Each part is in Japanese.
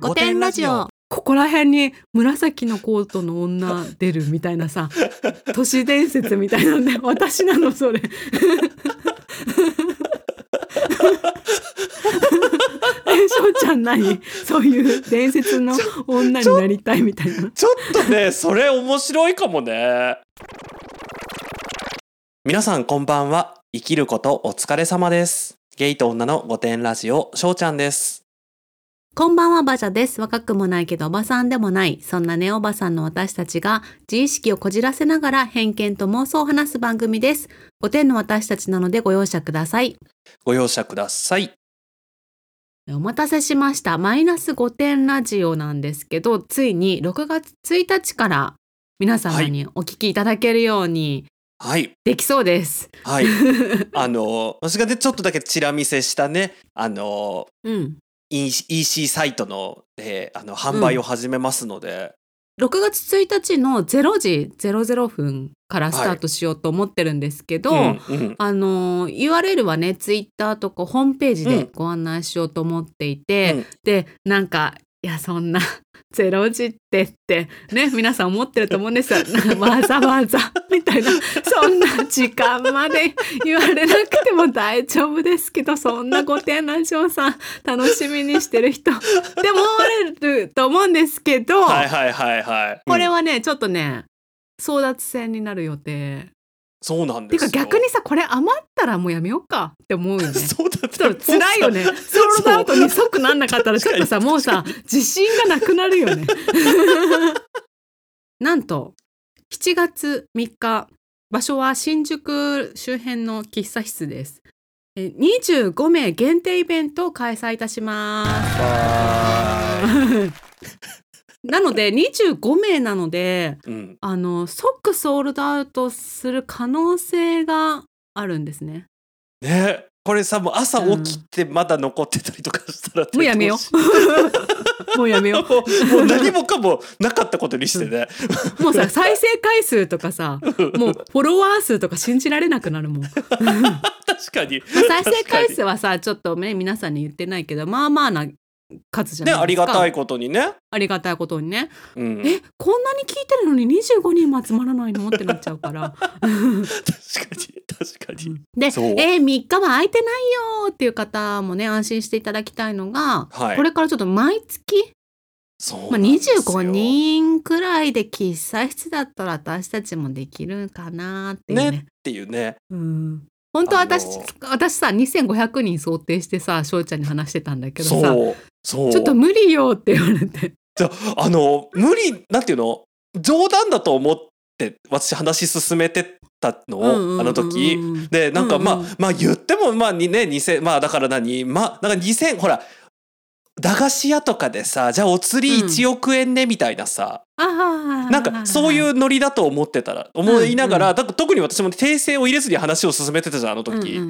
五点ラジオ。ここら辺に紫のコートの女出るみたいなさ 都市伝説みたいなんで私なのそれ。えしょうちゃん何？そういう伝説の女になりたいみたいな。ちょっとねそれ面白いかもね。皆さんこんばんは。生きることお疲れ様です。ゲイと女の五点ラジオしょうちゃんですこんばんは、バジャです。若くもないけどおばさんでもない。そんなねおばさんの私たちが自意識をこじらせながら偏見と妄想を話す番組です。5点の私たちなのでご容赦ください。ご容赦くださいお待たせしました。マイナス5点ラジオなんですけど、ついに6月1日から皆様にお聞きいただけるようにはいできそうです。はい あの私がねちょっとだけチラ見せしたねあのうん。EC サイトの,、えーあの販売を始めますので、6月1日の0時00分からスタートしようと思ってるんですけど、うんうん。あの URL はねツイッターとかホームページうん。でご案内しようと思っていて、うん。でなんかいやそんな0時ってってね皆さん思ってると思うんですよ。わざわざみたいな。そんな時間まで言われなくても大丈夫ですけどそんな御殿ラジオさん楽しみにしてる人。でも思われると思うんですけど、はいはいはいはい。これうんはねちょっとね争奪戦になる予定。そうなんてですよか逆にさこれ余ったらもうやめようかって思うよね。そうだってちょっと辛いよね。ソールドアウトに即なんなかったらちょっとさもうさ自信がなくなるよね。なんと7月3日場所は新宿周辺の喫茶室です。え25名限定イベントを開催いたします。はなので25名なのでうん。あの即ソールドアウトする可能性があるんですね。ね。これさもう朝起きてまだ残ってたりとかしたら、もうやめよどし もうやめよ もうもう何もかもなかったことにしてね、う。もうさ再生回数とかさもうフォロワー数とか信じられなくなるもん。確かに。再生回数はさちょっとね皆さんに言ってないけどまあまあな数じゃねないですか。ありがたいことにね、ありがたいことにね。うん、えこんなに聞いてるのに25人も集まらないの？ってなっちゃうから。確かに確かに、で、えー、3日は空いてないよっていう方もね安心していただきたいのが、はい。これからちょっと毎月、そうまあ、なんですよ。25人くらいで喫茶室だったら私たちもできるかなっていうね。ねっていうね。うん。本当は私、あの私さ2500人想定してさ翔ちゃんに話してたんだけどさそう。ちょっと無理よって言われて。あの無理なんていうの？冗談だと思って私話し進めてたの？を、あの時？でなんかうんうん。まあ、まあ言ってもまあにね2000まあだから何まあなんか2000ほら駄菓子屋とかでさじゃあお釣り1億円ねみたいなさ、ああなんかそういううノリだと思ってたら思いながら、うんうだから特に私も訂正を入れずに話を進めてたじゃんあの時。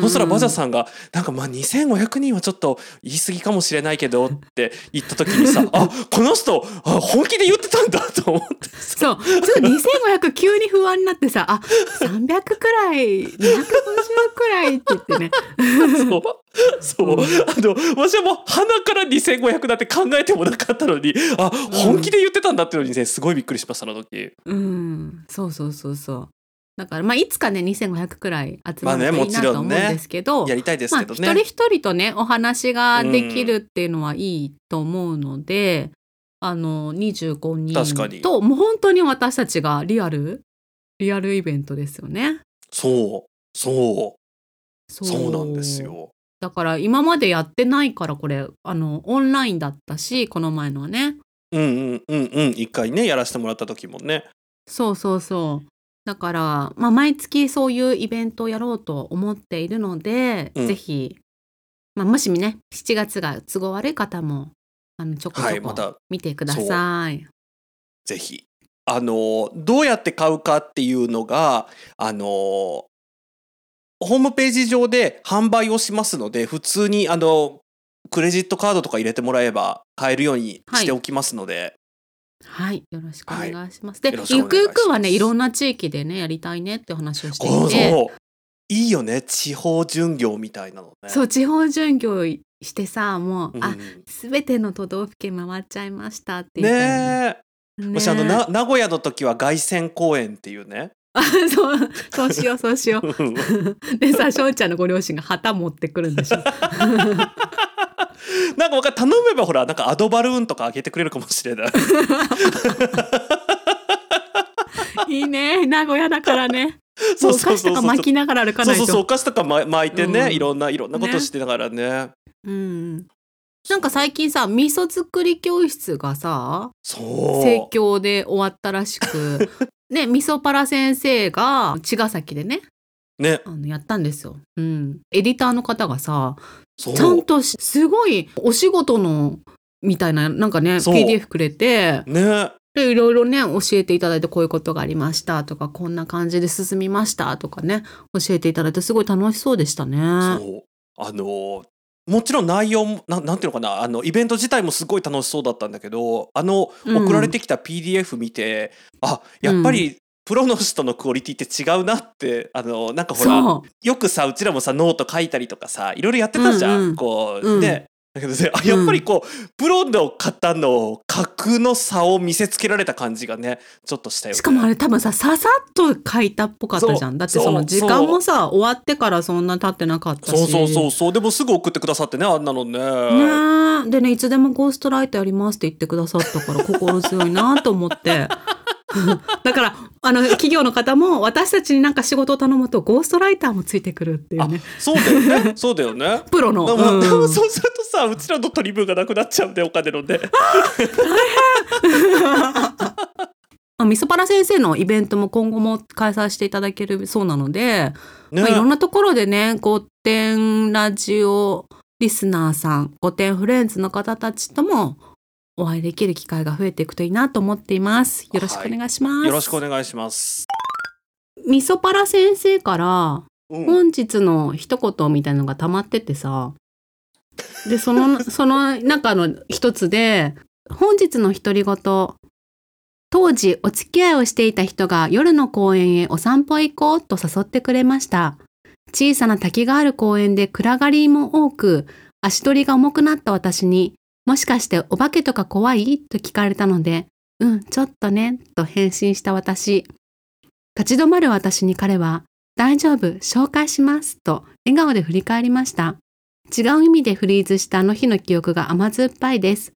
そしたらバジャさんが「なんかまあ2500人はちょっと言い過ぎかもしれないけど」って言った時にさ「あこの人あ本気で言ってたんだ」と思ってそう。ちょっと2500急に不安になってさあ300くらい250くらいって言ってね。そう。そう。うんあの私はもう鼻から2500だって考えてもなかったのにあ本気で言ってたんだってのにねすごいびっくりしましたあの時。うん。そうそうそうそう。だからまあいつかね2500くらい集まるといいなと思うんですけど、やりたいですまあ、けどね。一人一人とねお話ができるっていうのはいいと思うので、あの25確かに。人ともう本当に私たちがリアルリアルイベントですよね。そう。そう。そそうなんですよ。だから今までやってないからこれあのオンラインだったしこの前のはねうんうんうんうん一回ねやらせてもらった時もね。そうそうそうだから、まあ、毎月そういうイベントをやろうと思っているので、うんぜひ、まあ、もしね7月が都合悪い方もあのちょこちょこ見てください。ぜひ。あのどうやって買うかっていうのがあのホームページ上で販売をしますので普通にあのクレジットカードとか入れてもらえば買えるようにしておきますので、はい、よろしくお願いします。で、よろしくおゆくゆくはね、いろんな地域でね、やりたいねってお話をしていて、そう。いいよね。地方巡業みたいなのね。そう、地方巡業してさもう、うんあ全ての都道府県回っちゃいましたって言ったよねえ。ね私あのな名古屋の時は凱旋公演っていうね。あそうそうしようそうしようんう。でさ翔ちゃんのご両親が旗持ってくるんでしょなんかわか頼めばほらなんかアドバルーンとかあげてくれるかもしれない。いいね。名古屋だからね。そうお菓子とか巻きながら歩かないと。そうそうそうお菓子とかま巻いてね、うん。いろんないろんなことしてながらね。うん。なんか最近さ味噌作り教室がさそう。盛況で終わったらしく ね味噌パラ先生が茅ヶ崎でねね。あのやったんですよ、うん、エディターの方がさ。ちゃんとしすごいお仕事のみたいななんかね PDF くれてね。でいろいろね教えていただいてこういうことがありましたとかこんな感じで進みましたとかね教えていただいてすごい楽しそうでしたね。そう。あのーもちろん内容もななんていうのかなあのイベント自体もすごい楽しそうだったんだけどあのうん送られてきた PDF 見て、あやっぱりプロの人のクオリティって違うなってあのなんかほらそよくさうちらもさノート書いたりとかさいろいろやってたじゃん、うんうんこう、うん。ね。だけどねあやっぱりこう、プロの方の格の差を見せつけられた感じがねちょっとしたよね。うしかもあれ多分さささっと書いたっぽかったじゃん。だってその時間もさ終わってからそんな経ってなかったし。そうそうそうそう。でもすぐ送ってくださってねあんなのね。ねえ。でねいつでもゴーストライターやりますって言ってくださったから心強いなと思って だからあの企業の方も私たちになんか仕事を頼むとゴーストライターもついてくるっていうあねそうだよね。そうだよね。プロの、でも、うん。でもそうするとさうちらの取り分がなくなっちゃうんでお金の。ね。あみそパラ先生のイベントも今後も開催していただけるそうなので、ね。まあ、いろんなところでね御殿ラジオリスナーさん御殿フレンズの方たちともお会いできる機会が増えていくといいなと思っています。よろしくお願いします、よろしくお願いします。みそパラ先生からうん。本日の一言みたいなのが溜まっててさ。でその その中の一つで本日の独り言。当時お付き合いをしていた人が夜の公園へお散歩へ行こうと誘ってくれました。小さな滝がある公園で暗がりも多く足取りが重くなった私にもしかしてお化けとか怖い？と聞かれたのでうんちょっとねと返信した私立ち止まる私に彼は大丈夫、紹介しますと笑顔で振り返りました。違う意味でフリーズしたあの日の記憶が甘酸っぱいです。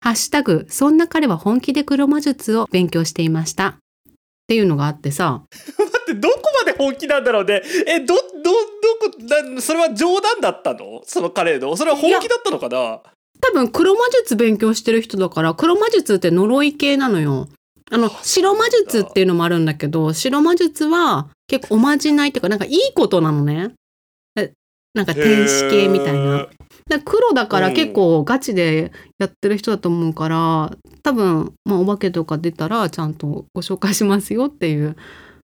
ハッシュタグ、そんな彼は本気で黒魔術を勉強していました。っていうのがあってさ、待ってどこまで本気なんだろうね。えどどどこそれは冗談だったの？その彼の？それは本気だったのかな？多分黒魔術勉強してる人だから、黒魔術って呪い系なのよ。あの、白魔術っていうのもあるんだけど、白魔術は結構おまじないっていうか、なんかいいことなのね。えなんか天使系みたいな。で黒だから結構ガチでやってる人だと思うから、多分、まあ、お化けとか出たらちゃんとご紹介しますよっていう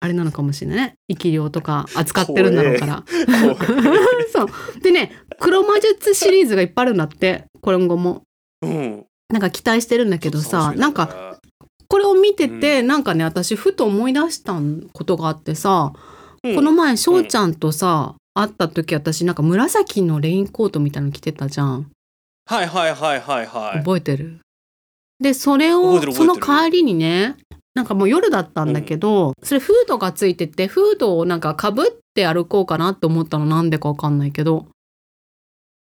あれなのかもしれないね生き量とか扱ってるんだろうから。そうでね黒魔術シリーズがいっぱいあるんだって今後も。うん。なんか期待してるんだけどさなんかこれを見てて、なんかね私ふと思い出したことがあってさ、うんこの前翔ちゃんとさ、会った時私なんか紫のレインコートみたいなの着てたじゃん。はいはいはいはいはい。覚えてる？でそれをその帰りにねなんかもう夜だったんだけど、それフードがついててフードをなんかかぶって歩こうかなって思ったのなんでかわかんないけど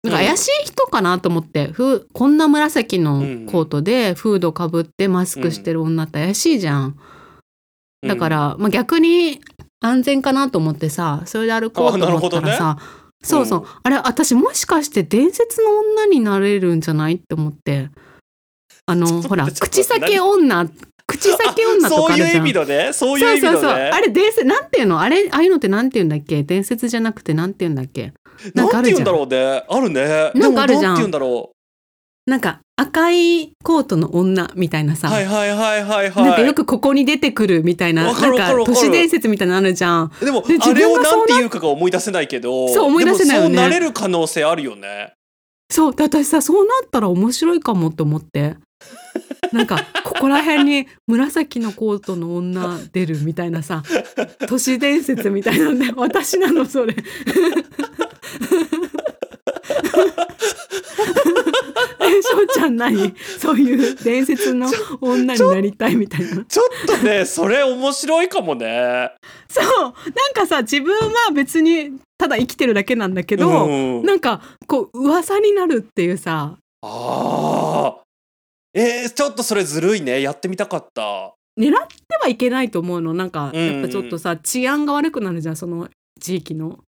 なんか怪しい人かなと思って、ふうこんな紫のコートでフードかぶってマスクしてる女って怪しいじゃん。だから、まあ、逆に安全かなと思ってさそれで歩こうと思ったらさ、そうそう、うん。あれ私もしかして伝説の女になれるんじゃないって思って。あの ほら口裂け女口裂け女とそうかあるじゃん。いう意味のね。そういう意味のね。そうそうそう。あれ伝説なんていうの？あれああいうのってなんていうんだっけ？伝説じゃなくてなんていうんだっけ？ななんんかあるじゃん。て言うんだろうね。あるね。なんかあるじゃん。なんて言うんだろなんか赤いコートの女みたいなう。さ、はいはいはいはいはい。なんかよくここに出てくるみたいななんか都市伝説みたいなのあるじゃん。でもで自あれをななんて言うかが思い出せないけどそう思い出せないよね。でもそうなれる可能性あるよね。そうで私さそうなったら面白いかもって思って。なんかここら辺に紫のコートの女出るみたいなさ都市伝説みたいなんで私なのそれ何？そういう伝説の女になりたいみたいな。ちょっとねそれ面白いかもね。そう。なんかさ自分は別にただ生きてるだけなんだけど、うんなんかこう噂になるっていうさ。あー。えー、ちょっとそれずるいね。やってみたかった。狙ってはいけないと思うの。なんかうんうん。やっぱちょっとさ治安が悪くなるじゃんその地域の。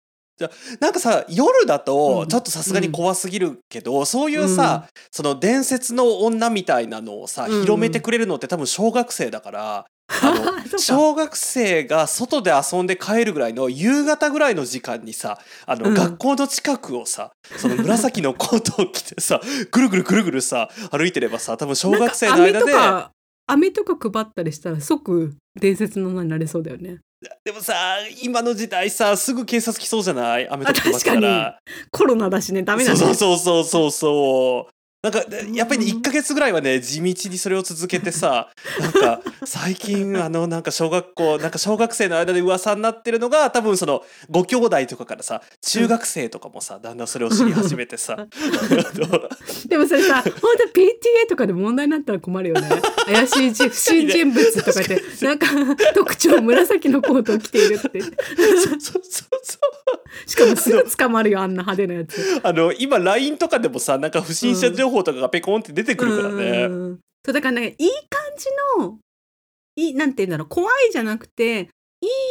なんかさ夜だうん。とちょっとさすがに怖すぎるけど、そういうさ、その伝説の女みたいなのをさ、うん。広めてくれるのって多分小学生だから。あの小学生が外で遊んで帰るぐらいの夕方ぐらいの時間にさあの、うん。学校の近くをさその紫のコートを着てさぐるぐるぐるぐるさ歩いてればさ多分小学生の間で飴とか飴とか配ったりしたら即伝説の女になれそうだよね。でもさ今の時代さすぐ警察来そうじゃない？雨とか配ったあらコロナだしねダメだね。そうそうそうそうそうなんかやっぱりねうん1ヶ月ぐらいはね地道にそれを続けてさ なんか最近あのなんか小学校なんか小学生の間で噂になってるのが多分そのご兄弟とかからさ中学生とかもさだんだんそれを知り始めてさ。でもそれさ本当 PTA とかで問題になったら困るよね。怪しい人不審人物とか言ってなんか特徴紫のコートを着ているって。そうそうそうそう。しかもすぐ捕まるよあんな派手なやつ。あの今 LINE とかでもさなんか不審者情報とかがペコンって出てくるからね。うんそうだからねいい感じのいいなんて言うんだろう怖いじゃなくて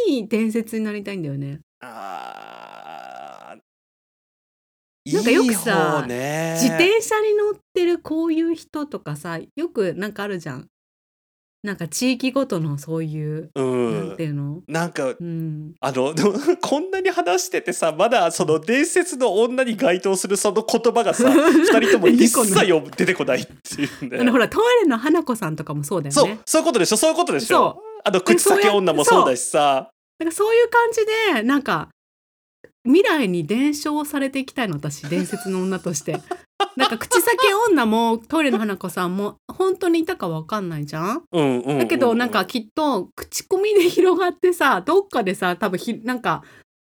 いい伝説になりたいんだよね。あーなんかよくさ方ね自転車に乗ってるこういう人とかさよくなんかあるじゃん。なんか地域ごとのそういう、うなんんていうの？なんかうん。あのでも こんなに話しててさまだその伝説の女に該当するその言葉がさ 二人とも一切よ出てこないっていうね。あのほらトイレの花子さんとかもそうだよそうね。そういうことでしょ？そういうことでしそょあの口先女もそうだしさ。なんかそういう感じでなんか未来に伝承されていきたいの私伝説の女として。なんか口先女もトイレの花子さんも本当にいたかわかんないじゃん？うんうんうんうん。だけどなんかきっと口コミで広がってさどっかでさ多分ひなんか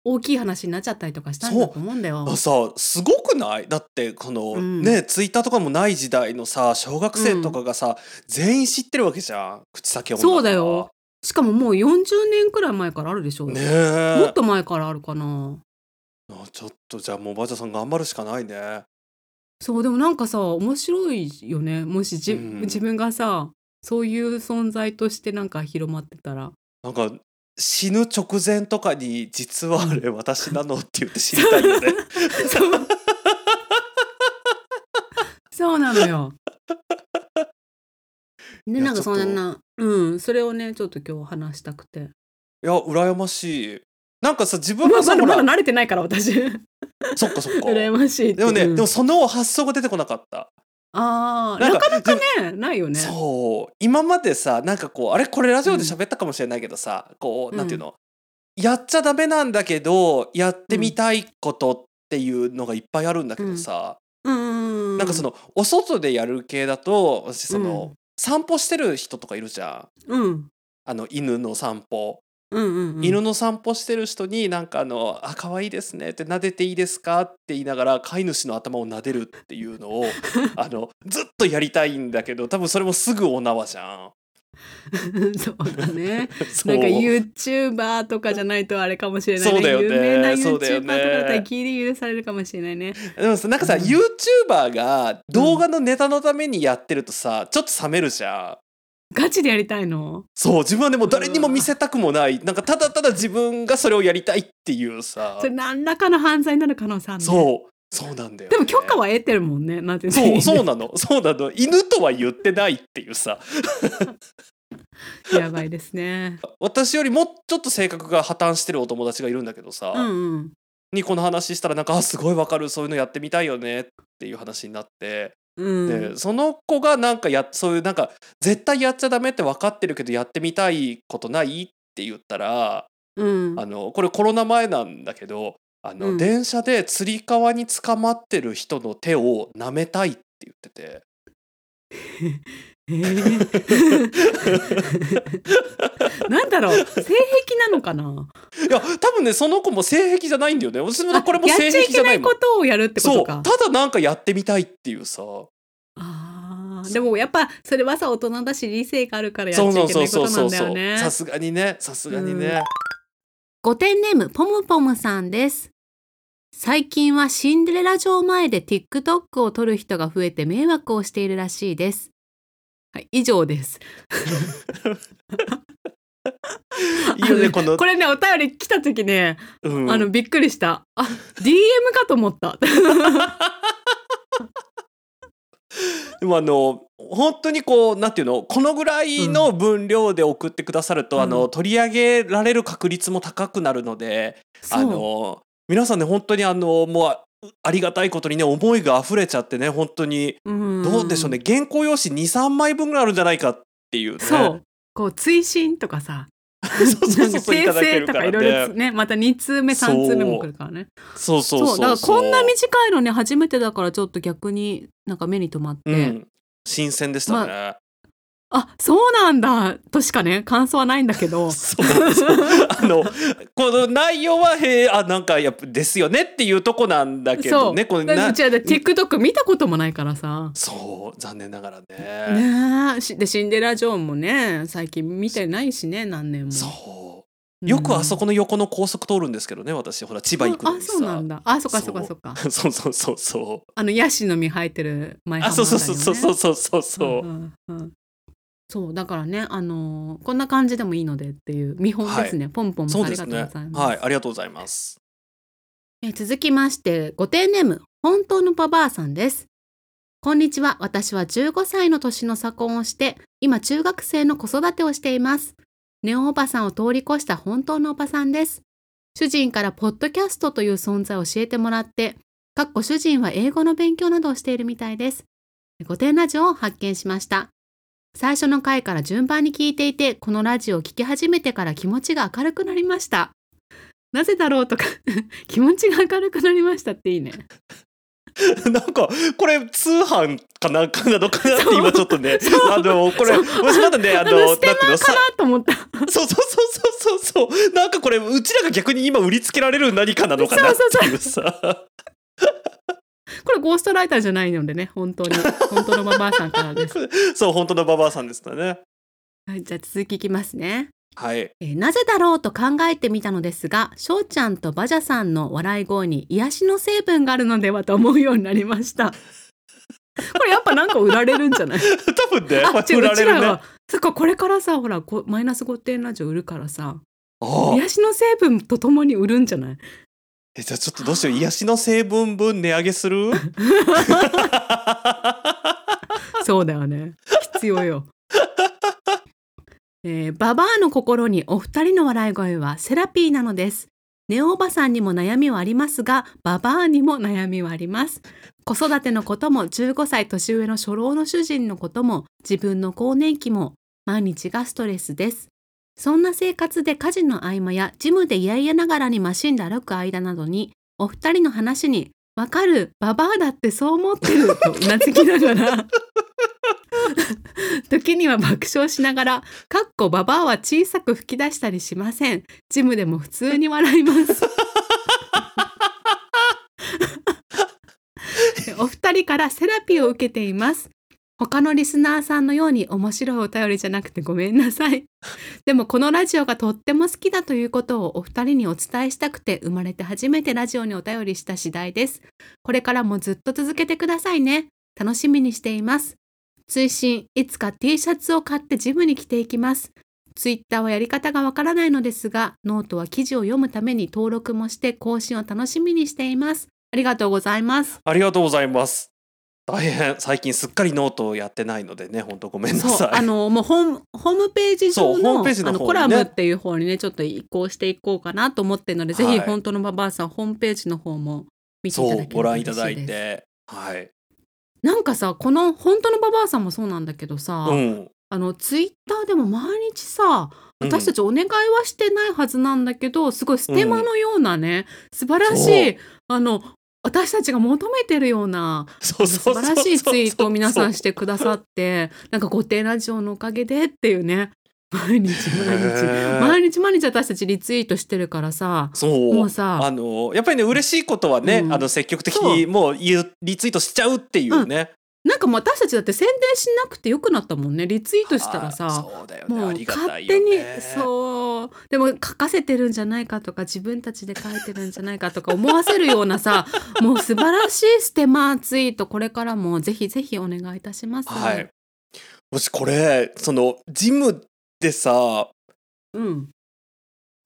大きい話になっちゃったりとかしたんだと思うんだよ。あさすごくない？だってこの、うんねツイッターとかもない時代のさ小学生とかがさ、全員知ってるわけじゃん口先女そうだよ。しかももう40年くらい前からあるでしょ、ねえ。もっと前からあるかな。あちょっとじゃあもうおばあちゃんさん頑張るしかないねそうでもなんかさ面白いよね。もしじ、うん。自分がさそういう存在としてなんか広まってたら。なんか死ぬ直前とかに実はあれ私なのって言って知りたいよね。そう。そうなのよ。いやでなんかそんなうん。それをねちょっと今日話したくて。いや羨ましいなんかさ自分まがさまだまだ慣れてないから私。そっかそっか。羨ましいでもね、うんでもその発想が出てこなかった。あーなんかなかねないよね。そう。今までさなんかこうあれこれラジオで喋ったかもしれないけどさ、こうなんていうの、やっちゃダメなんだけどやってみたいことっていうのがいっぱいあるんだけどさ、うんうんうん。なんかそのお外でやる系だと私その、うん。散歩してる人とかいるじゃん。うん。あの犬の散歩、うんうんうん。犬の散歩してる人になんかあの「あ可愛いですね」って「撫でていいですか?」って言いながら飼い主の頭を撫でるっていうのを あのずっとやりたいんだけど多分それもすぐお縄じゃん。そうだね。そう。なんか YouTuber とかじゃないとあれかもしれないね。そうだよね。有名な YouTuber とかだったらギリ許されるかもしれないね。でもさなんかさ、うん。YouTuber が動画のネタのためにやってるとさちょっと冷めるじゃん。ガチでやりたいの？そう自分はでも誰にも見せたくもない。なんかただただ自分がそれをやりたいっていうさ。それ何らかの犯罪になる可能性あるね。そうそうなんだよ、ね、でも許可は得てるもんねなんてそうそうなの。そうなの。犬とは言ってないっていうさ。やばいですね。私よりもうちょっと性格が破綻してるお友達がいるんだけどさ、うんうん。にこの話したらなんかあすごいわかる。そういうのやってみたいよね。っていう話になって、うんでその子がなんかやそういうなんか絶対やっちゃダメって分かってるけどやってみたいことないって言ったらうん。あのこれコロナ前なんだけどあの、うん。電車でつり革に捕まってる人の手を舐めたいって言ってて。えー。なんだろう。性癖なのかな？いや多分ねその子も性癖じゃないんだよね。私もこれも性やっちゃいけない癖じゃないもんことをやるってこそう。とかただなんかやってみたいっていうさ。あでもやっぱそれはさ大人だし理性があるからやっちゃいけないことなんだよね。さすがにね。さすがにね、ご点ネームポムポムさんです。最近はシンデレラ城前で TikTok を撮る人が増えて迷惑をしているらしいです。はい、以上です。いいよねこのこれねお便り来た時ね、うんあのびっくりした。あ DM かと思った。でもあの本当にこうなんていうのこのぐらいの分量で送ってくださると、うんあの取り上げられる確率も高くなるので、あそうの皆さんね本当にあのもうありがたいことにね思いが溢れちゃってね本当に。うん。どうでしょうね、原稿用紙23枚分ぐらいあるんじゃないかっていうね。そう。こう追伸とかさ。そうそうそうとかいろいろねね。また2通目3通目も来るからね。そうそうそうだからこんな短いのね初めてだからちょっと逆になんか目に留まって、うん、新鮮でしたね、ああそうなんだ。としかね感想はないんだけど。そうあのこの内容はへえあなんかやっぱですよねっていうとこなんだけどねこれなうちは TikTok 見たこともないからさ。そう残念ながらね。ねでシンデレラ・ジョーンもね最近見てないしね何年も。そう。よくあそこの横の高速通るんですけどね私。ほら千葉行くのにさ。あそうなんだ。あそっかそっかそっか。そうそうそうそう。あのヤシの実生えてる前浜あそうそうそうそうそうそうそう、うんうんうん。そうだからねあのーこんな感じでもいいのでっていう見本ですね、ポンポンもありがとうございます、はい。ありがとうございます。えー続きましてご丁ネーム本当のババアさんです。こんにちは。私は15歳の年の差婚をして今中学生の子育てをしています。ネオおばさんを通り越した本当のおばさんです。主人からポッドキャストという存在を教えてもらってかっこ主人は英語の勉強などをしているみたいです。御殿ラジオを発見しました最初の回から順番に聞いていてこのラジオを聞き始めてから気持ちが明るくなりました。なぜだろうとか 気持ちが明るくなりましたっていいね。なんかこれ通販かなんかなのかなって今ちょっとねあのこれそう。私まだねあのステマかなと思った。そうそうそうそうそうそう。なんかこれうちらが逆に今売りつけられる何かなのかなっていうさ。こ れゴーストライターじゃないのでね本当に。本当のババアさんからです、そう本当のババアさんですね。はい、じゃあ続きいきますね。はい。えーなぜだろうと考えてみたのですが翔ちゃんとバジャさんの笑い声に癒しの成分があるのではと思うようになりました。これやっぱなんか売られるんじゃない？多分ね。あ違う売られるね。そっかこれからさほらこマイナス5点ラジオ売るからさああ癒しの成分とともに売るんじゃない？えじゃあちょっとどうしよう癒しの成分分値上げする？そうだよね必要よえーババアの心にお二人の笑い声はセラピーなのです。ネオおばさんにも悩みはありますが、ババアにも悩みはあります。子育てのことも15歳年上の初老の主人のことも自分の更年期も毎日がストレスです。そんな生活で家事の合間やジムで嫌々ながらにマシンで歩く間などにお二人の話にわかるババアだってそう思ってるとうなずきながら 時には爆笑しながら「かっこババアは小さく吹き出したりしません」ジムでも普通に笑います。お二人からセラピーを受けています。他のリスナーさんのように面白いお便りじゃなくてごめんなさい。でもこのラジオがとっても好きだということをお二人にお伝えしたくて生まれて初めてラジオにお便りした次第です。これからもずっと続けてくださいね。楽しみにしています。追伸いつか T シャツを買ってジムに着ていきます。ツイッターはやり方がわからないのですが、ノートは記事を読むために登録もして更新を楽しみにしています。ありがとうございます。ありがとうございます大変最近すっかりノートをやってないのでね本当ごめんなさい。あのもうホームホームページ上のジのね。あのコラムっていう方にねちょっと移行していこうかなと思ってるので、ぜはい。ひ本当のババアさんホームページの方も見ていただけご覧いただいてはい。なんかさこの本当のババアさんもそうなんだけどさ、うん。あのツイッターでも毎日さ私たちお願いはしてないはずなんだけど、すごいステマのようなね、素晴らしいあの私たちが求めてるような素晴らしいツイートを皆さんししてくださってなんか「御殿ラジオ」のおかげでっていうね。毎日毎日。毎日毎日私たちリツイートしてるからさ。そう。もうさあのやっぱりね嬉しいことはね、うん。あの積極的にもうリツイートしちゃうっていうね、ななんかもう私たちだって宣伝しなくてよくなったもんね。リツイートしたらあさね。もう勝手にねそう。でも書かせてるんじゃないかとか自分たちで書いてるんじゃないかとか思わせるようなさ もう素晴らしいステマツイートこれからもぜひぜひお願いいたします。はい。もしこれそのジムでさうん、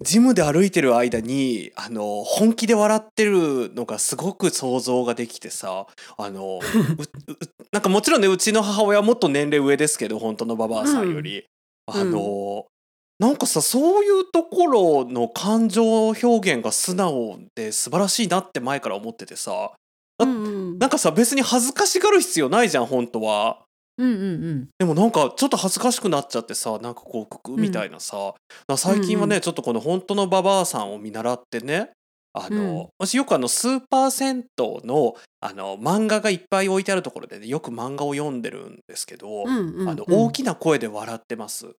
ジムで歩いてる間にあの本気で笑ってるのがすごく想像ができてさあのなんかもちろんねうちの母親はもっと年齢上ですけど本当のババアさんより、あの、なんかさそういうところの感情表現が素直で素晴らしいなって前から思っててさ。あうんうん。なんかさ別に恥ずかしがる必要ないじゃん本当は。うんうんでもなんかちょっと恥ずかしくなっちゃってさなんかこうククみたいなさ、だから最近はね、うん。ちょっとこの本当のババアさんを見習ってねあの、うん。私よくあのスーパー銭湯のあの漫画がいっぱい置いてあるところでねよく漫画を読んでるんですけど、うんうんうん。あの大きな声で笑ってます。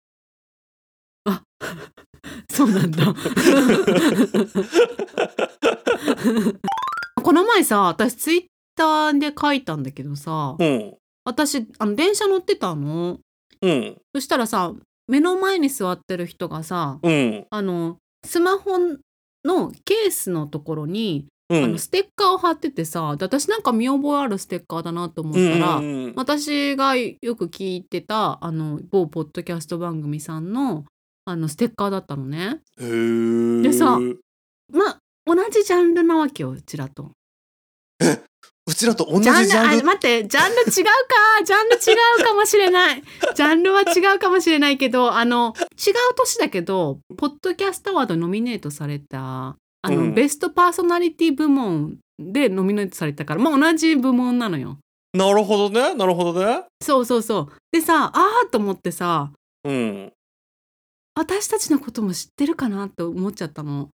そうなんだ。この前さ私ツイッターで書いたんだけどさうん。私あの電車乗ってたの。うん。そしたらさ目の前に座ってる人がさうん。あのスマホのケースのところに、うんあのステッカーを貼っててさで私なんか見覚えあるステッカーだなと思ったら、うんうん私がよく聞いてたあの某ポッドキャスト番組さんのあのステッカーだったのね。でさまあ同じジャンルなわけようちらと。うちらと同じジャンルンル？待ってジャンル違うか。ジャンル違うかもしれない。ジャンルは違うかもしれないけどあの違う年だけどポッドキャストアワードノミネートされたあの、うん。ベストパーソナリティ部門でノミネートされたからまあ同じ部門なのよ。なるほどね。なるほどね。そうそうそう。でさあーと思ってさうん。私たちのことも知ってるかなと思っちゃったの。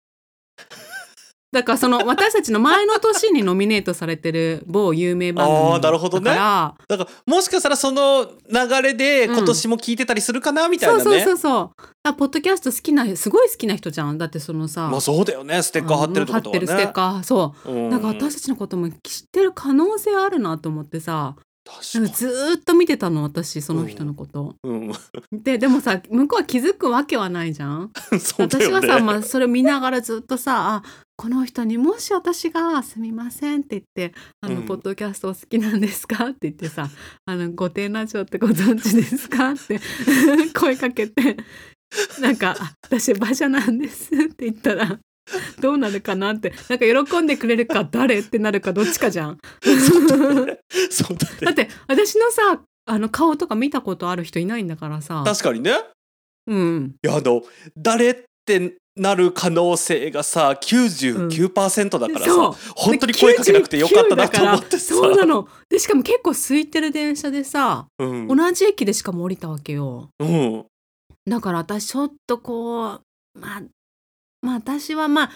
だからその私たちの前の年にノミネートされてる某有名番組あーなるほどね。だからだからもしかしたらその流れでうん今年も聞いてたりするかなみたいなね。そうそうそうそう。あポッドキャスト好きなすごい好きな人じゃん。だってそのさ。まあそうだよね。ステッカー貼ってるってことはね。貼ってるステッカーそう、うん。なんか私たちのことも知ってる可能性あるなと思ってさ。確かなんかずーっと見てたの私その人のこと、に。うん、ででもさ向こうは気づくわけはないじゃん。そうだよね。私はさ、まあ、それ見ながらずっとさあこの人にもし私が「すみません」って言って「あの、うんポッドキャストお好きなんですか?」って言ってさ「あの御殿ラジオってご存知ですか?」って 声かけてなんかあ「私馬車なんです」って言ったらどうなるかなってなんか喜んでくれるか誰ってなるかどっちかじゃん。そうだね。だって私のさあの顔とか見たことある人いないんだからさ。確かにね。うん、いやあの誰ってなる可能性がさ99%だからさ、そう本当に声かけなくてよかったなと思ってさ。99だからそうなのでしかも結構空いてる電車でさうん。同じ駅でしかも降りたわけようん。だから私ちょっとこうまあまあ私はまあ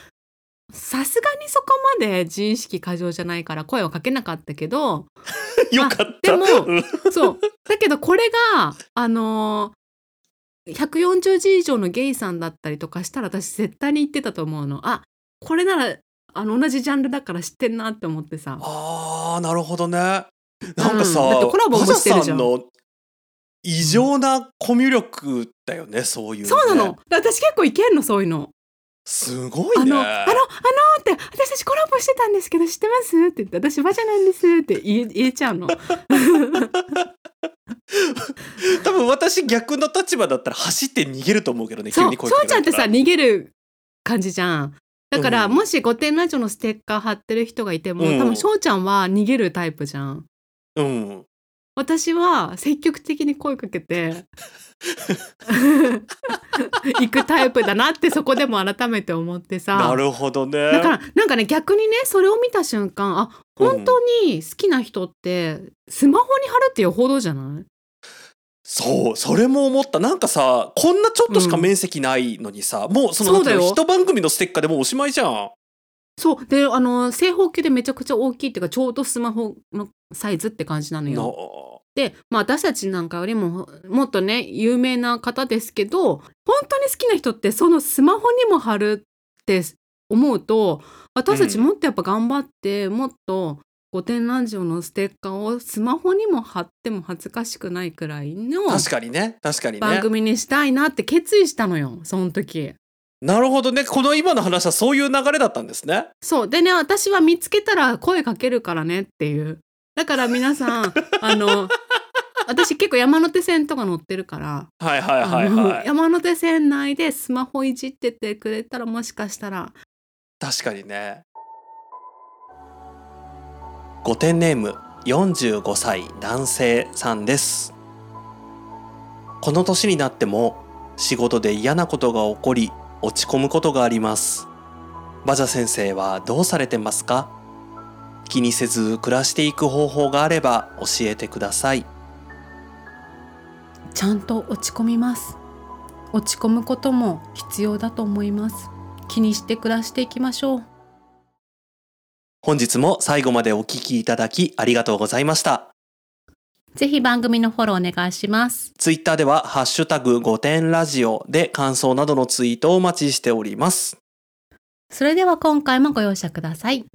さすがにそこまで自意識過剰じゃないから声をかけなかったけど よかった。でもうんそうだけどこれがあのー140字以上のゲイさんだったりとかしたら私絶対に言ってたと思うのあこれならあの同じジャンルだから知ってんなって思ってさあーなるほどね。なんかさ、うんだってコラボもしてるじゃんの異常なコミュ力だよね、そういう、ね。そうなの。私結構いけんのそういうの。すごいね。あの、あの、あのって、私たちコラボしてたんですけど、知ってます？って言って、私バジャなんですって言え言えちゃうの。多分私逆の立場だったら走って逃げると思うけどね、急そう、に声そうちゃんってさ。逃げる感じじゃん。だから、うんもし御殿ラジオのステッカー貼ってる人がいても、うん多分翔ちゃんは逃げるタイプじゃん。うん。私は積極的に声かけて行くタイプだなってそこでも改めて思ってさなるほどね。だからなんかね逆にねそれを見た瞬間あ本当に好きな人ってスマホに貼るってよほどじゃない？そう、それも思った。なんかさ、こんなちょっとしか面積ないのにさ、もうんていうの一番組のステッカーでもうおしまいじゃん。そうであの正方形でめちゃくちゃ大きいっていうかちょうどスマホのサイズって感じなのよ。ので、まあ、私たちなんかよりももっとね有名な方ですけど本当に好きな人ってそのスマホにも貼るって思うと私たちもっとやっぱ頑張って、もっと御殿ラジオのステッカーをスマホにも貼っても恥ずかしくないくらいの確かにね。確かにね。番組にしたいなって決意したのよその時。なるほどね。この今の話はそういう流れだったんですね。そう。でね私は見つけたら声かけるからねっていう。だから皆さん あの私結構山手線とか乗ってるからはいはいはいはい。山手線内でスマホいじっててくれたらもしかしたら。確かにね御殿ネーム45歳男性さんです。この年になっても仕事で嫌なことが起こり落ち込むことがあります。バジャ先生はどうされてますか？気にせず暮らしていく方法があれば教えてください。ちゃんと落ち込みます。落ち込むことも必要だと思います。気にして暮らしていきましょう。本日も最後までお聞きいただきありがとうございました。ぜひ番組のフォローお願いします。ツイッターではハッシュタグ5点ラジオで感想などのツイートをお待ちしております。それでは今回もご容赦ください